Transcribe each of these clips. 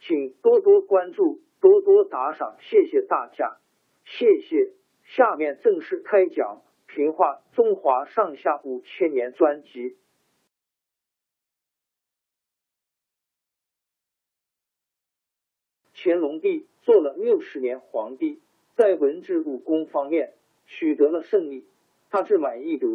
请多多关注，多多打赏，谢谢大家，谢谢。下面正式开讲《评话中华上下五千年》专辑。乾隆帝做了六十年皇帝，在文治武功方面取得了胜利，他志满意得，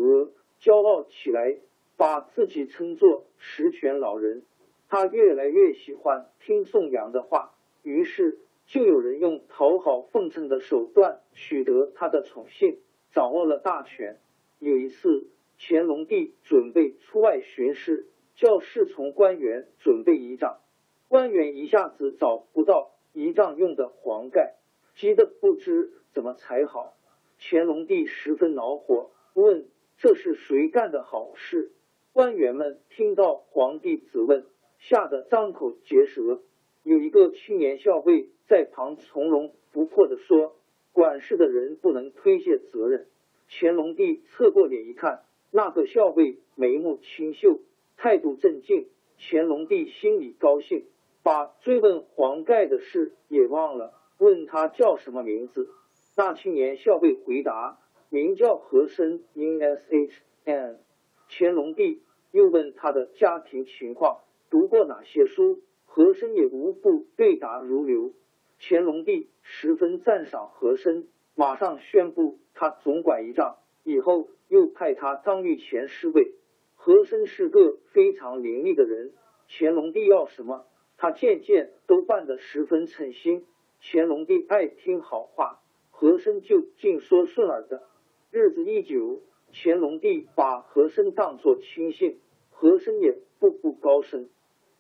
骄傲起来，把自己称作十全老人。他越来越喜欢听宋阳的话，于是就有人用讨好奉承的手段取得他的宠幸，掌握了大权。有一次，乾隆帝准备出外巡视，叫侍从官员准备仪仗，官员一下子找不到仪仗用的黄盖，急得不知怎么才好。乾隆帝十分恼火，问这是谁干的好事？官员们听到皇帝质问。吓得张口结舌，有一个青年校尉在旁从容不迫的说：“管事的人不能推卸责任。”乾隆帝侧过脸一看，那个校尉眉目清秀，态度镇静。乾隆帝心里高兴，把追问黄盖的事也忘了，问他叫什么名字。那青年校尉回答：“名叫和珅，in s h n。”乾隆帝又问他的家庭情况。读过哪些书？和珅也无不对答如流。乾隆帝十分赞赏和珅，马上宣布他总管仪仗，以后又派他当御前侍卫。和珅是个非常伶俐的人，乾隆帝要什么，他件件都办得十分称心。乾隆帝爱听好话，和珅就尽说顺耳的。日子一久，乾隆帝把和珅当作亲信，和珅也步步高升。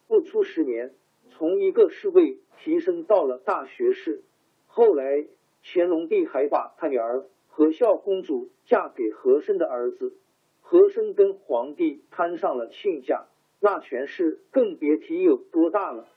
不出十年，从一个侍卫提升到了大学士。后来，乾隆帝还把他女儿和孝公主嫁给和珅的儿子。和珅跟皇帝攀上了亲家，那权势更别提有多大了。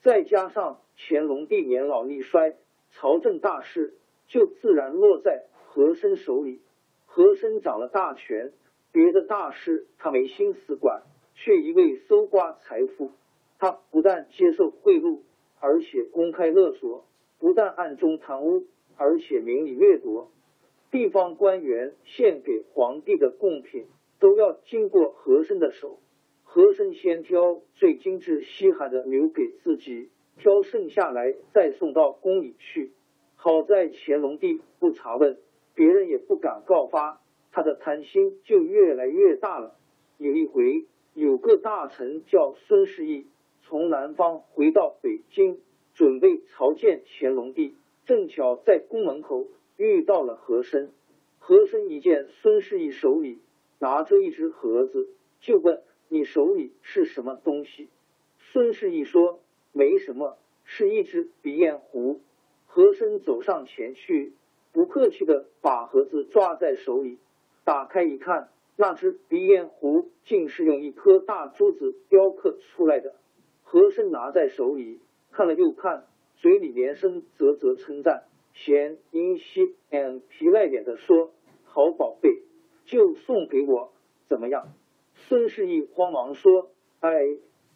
再加上乾隆帝年老力衰，朝政大事就自然落在和珅手里。和珅掌了大权，别的大事他没心思管，却一味搜刮财富。他不但接受贿赂，而且公开勒索；不但暗中贪污，而且明里掠夺。地方官员献给皇帝的贡品，都要经过和珅的手。和珅先挑最精致稀罕的留给自己，挑剩下来再送到宫里去。好在乾隆帝不查问，别人也不敢告发，他的贪心就越来越大了。有一回，有个大臣叫孙世义。从南方回到北京，准备朝见乾隆帝，正巧在宫门口遇到了和珅。和珅一见孙世义手里拿着一只盒子，就问：“你手里是什么东西？”孙世义说：“没什么，是一只鼻烟壶。”和珅走上前去，不客气的把盒子抓在手里，打开一看，那只鼻烟壶竟是用一颗大珠子雕刻出来的。和珅拿在手里看了又看，嘴里连声啧啧称赞，嫌殷熙嗯皮赖脸的说：“好宝贝，就送给我，怎么样？”孙世义慌忙说：“哎，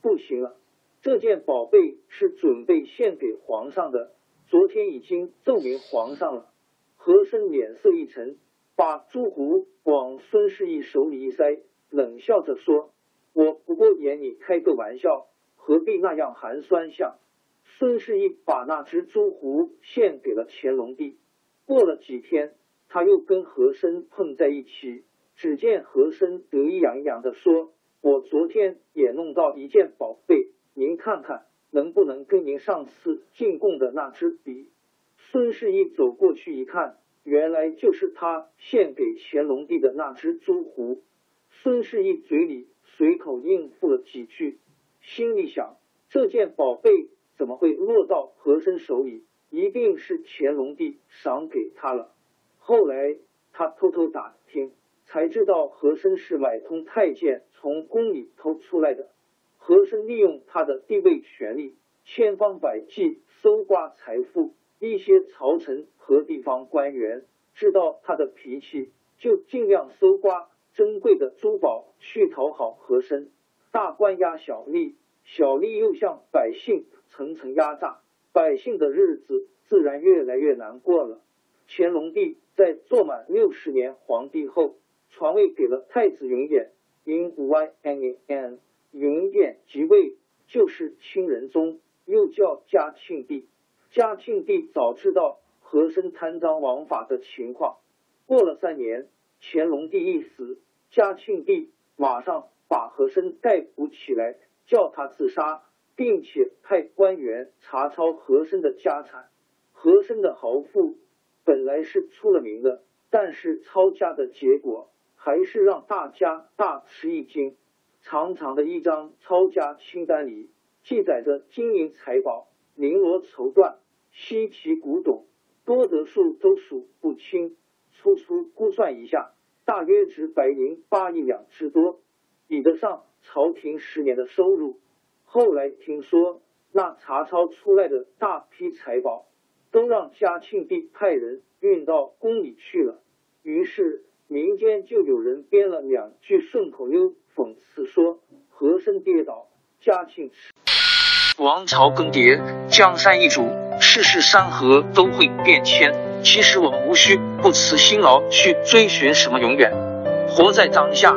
不行了，这件宝贝是准备献给皇上的，昨天已经奏明皇上了。”和珅脸色一沉，把朱壶往孙世义手里一塞，冷笑着说：“我不过演你开个玩笑，何必那样寒酸相？”孙世义把那只朱壶献给了乾隆帝。过了几天，他又跟和珅碰在一起。只见和珅得意洋洋的说：“我昨天也弄到一件宝贝，您看看能不能跟您上次进贡的那支比？”孙世义走过去一看，原来就是他献给乾隆帝的那只朱壶。孙世义嘴里随口应付了几句，心里想：这件宝贝怎么会落到和珅手里？一定是乾隆帝赏给他了。后来他偷偷打听，才知道和珅是买通太监从宫里偷出来的。和珅利用他的地位权力，千方百计搜刮财富。一些朝臣和地方官员知道他的脾气，就尽量搜刮珍贵的珠宝去讨好和珅。大官压小吏，小吏又向百姓层层压榨，百姓的日子自然越来越难过了。乾隆帝在做满六十年皇帝后，传位给了太子云琰，因 y n n 云琰即位，就是清仁宗，又叫嘉庆帝。嘉庆帝早知道和珅贪赃枉法的情况，过了三年，乾隆帝一死，嘉庆帝马上把和珅逮捕起来，叫他自杀，并且派官员查抄和珅的家产。和珅的豪富本来是出了名的，但是抄家的结果还是让大家大吃一惊。长长的一张抄家清单里，记载着金银财宝。绫罗绸缎、稀奇古董，多得数都数不清。粗粗估算一下，大约值白银八亿两之多，抵得上朝廷十年的收入。后来听说，那查抄出来的大批财宝，都让嘉庆帝派人运到宫里去了。于是民间就有人编了两句顺口溜，讽刺说：“和珅跌倒，嘉庆吃。”王朝更迭，江山易主，世事山河都会变迁。其实我们无需不辞辛劳去追寻什么永远，活在当下，